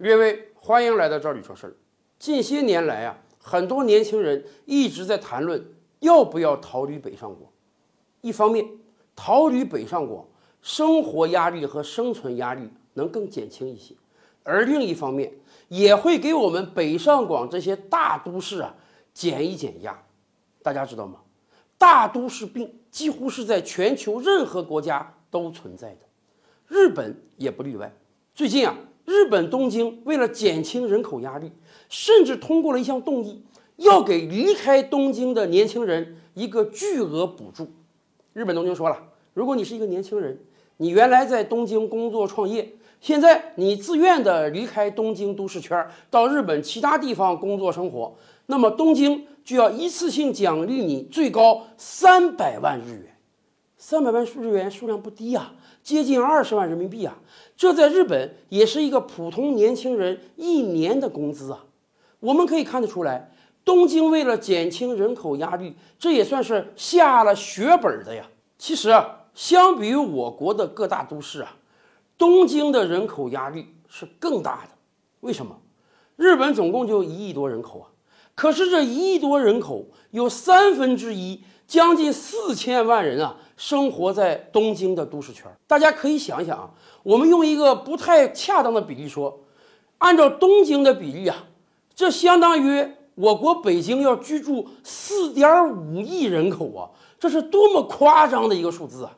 列位，欢迎来到这里说事儿。近些年来啊，很多年轻人一直在谈论要不要逃离北上广。一方面，逃离北上广，生活压力和生存压力能更减轻一些；而另一方面，也会给我们北上广这些大都市啊减一减压。大家知道吗？大都市病几乎是在全球任何国家都存在的，日本也不例外。最近啊，日本东京为了减轻人口压力，甚至通过了一项动议，要给离开东京的年轻人一个巨额补助。日本东京说了，如果你是一个年轻人，你原来在东京工作创业，现在你自愿的离开东京都市圈，到日本其他地方工作生活，那么东京。就要一次性奖励你最高三百万日元，三百万日元数量不低呀，接近二十万人民币啊！这在日本也是一个普通年轻人一年的工资啊！我们可以看得出来，东京为了减轻人口压力，这也算是下了血本的呀。其实啊，相比于我国的各大都市啊，东京的人口压力是更大的。为什么？日本总共就一亿多人口啊。可是这一亿多人口，有三分之一，将近四千万人啊，生活在东京的都市圈。大家可以想一想啊，我们用一个不太恰当的比例说，按照东京的比例啊，这相当于我国北京要居住四点五亿人口啊，这是多么夸张的一个数字啊！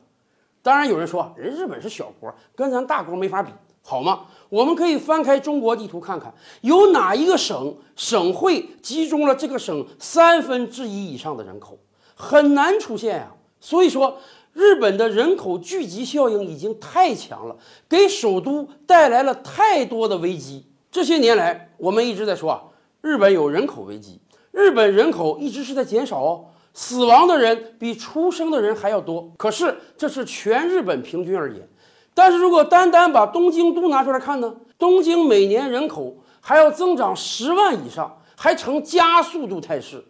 当然有人说，人日本是小国，跟咱大国没法比。好吗？我们可以翻开中国地图看看，有哪一个省、省会集中了这个省三分之一以上的人口？很难出现呀。所以说，日本的人口聚集效应已经太强了，给首都带来了太多的危机。这些年来，我们一直在说啊，日本有人口危机，日本人口一直是在减少哦，死亡的人比出生的人还要多。可是这是全日本平均而言。但是如果单单把东京都拿出来看呢？东京每年人口还要增长十万以上，还呈加速度态势，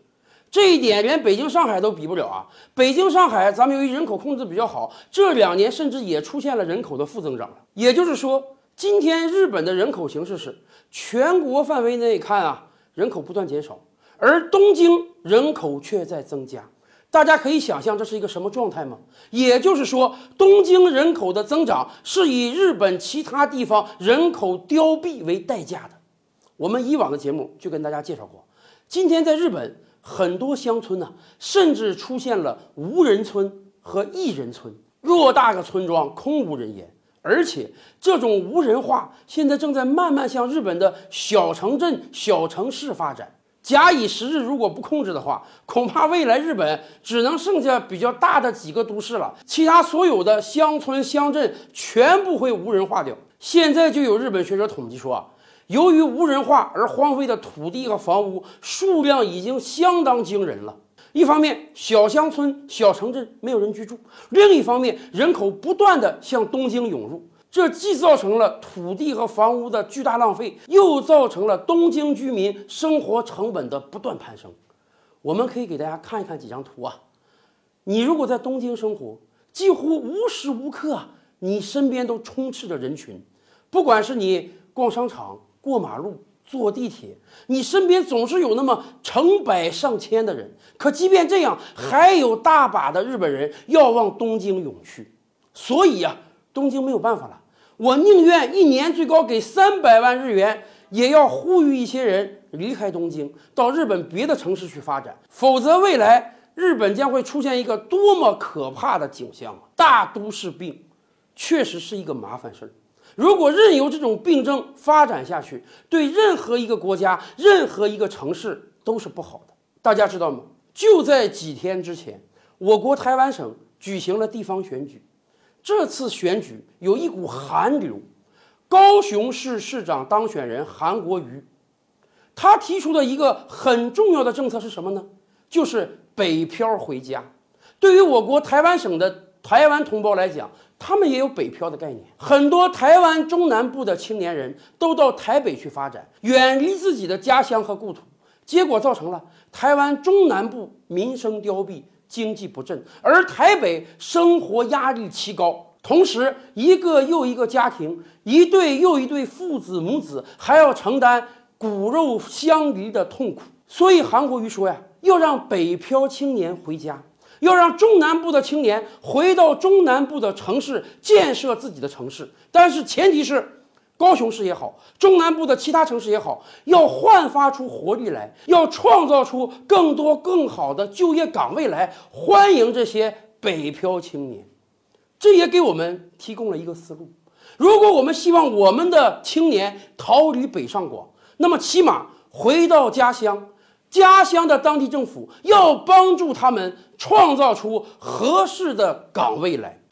这一点连北京、上海都比不了啊！北京、上海，咱们由于人口控制比较好，这两年甚至也出现了人口的负增长。也就是说，今天日本的人口形势是全国范围内看啊，人口不断减少，而东京人口却在增加。大家可以想象这是一个什么状态吗？也就是说，东京人口的增长是以日本其他地方人口凋敝为代价的。我们以往的节目就跟大家介绍过，今天在日本很多乡村呢，甚至出现了无人村和一人村，偌大个村庄空无人烟，而且这种无人化现在正在慢慢向日本的小城镇、小城市发展。假以时日，如果不控制的话，恐怕未来日本只能剩下比较大的几个都市了，其他所有的乡村乡镇全部会无人化掉。现在就有日本学者统计说啊，由于无人化而荒废的土地和房屋数量已经相当惊人了。一方面，小乡村、小城镇没有人居住；另一方面，人口不断的向东京涌入。这既造成了土地和房屋的巨大浪费，又造成了东京居民生活成本的不断攀升。我们可以给大家看一看几张图啊。你如果在东京生活，几乎无时无刻，你身边都充斥着人群。不管是你逛商场、过马路、坐地铁，你身边总是有那么成百上千的人。可即便这样，还有大把的日本人要往东京涌去。所以呀，东京没有办法了。我宁愿一年最高给三百万日元，也要呼吁一些人离开东京，到日本别的城市去发展。否则，未来日本将会出现一个多么可怕的景象啊！大都市病，确实是一个麻烦事儿。如果任由这种病症发展下去，对任何一个国家、任何一个城市都是不好的。大家知道吗？就在几天之前，我国台湾省举行了地方选举。这次选举有一股寒流，高雄市市长当选人韩国瑜，他提出的一个很重要的政策是什么呢？就是北漂回家。对于我国台湾省的台湾同胞来讲，他们也有北漂的概念。很多台湾中南部的青年人都到台北去发展，远离自己的家乡和故土，结果造成了台湾中南部民生凋敝。经济不振，而台北生活压力奇高，同时，一个又一个家庭，一对又一对父子母子，还要承担骨肉相离的痛苦。所以，韩国瑜说呀，要让北漂青年回家，要让中南部的青年回到中南部的城市建设自己的城市。但是，前提是。高雄市也好，中南部的其他城市也好，要焕发出活力来，要创造出更多更好的就业岗位来，欢迎这些北漂青年。这也给我们提供了一个思路：如果我们希望我们的青年逃离北上广，那么起码回到家乡，家乡的当地政府要帮助他们创造出合适的岗位来。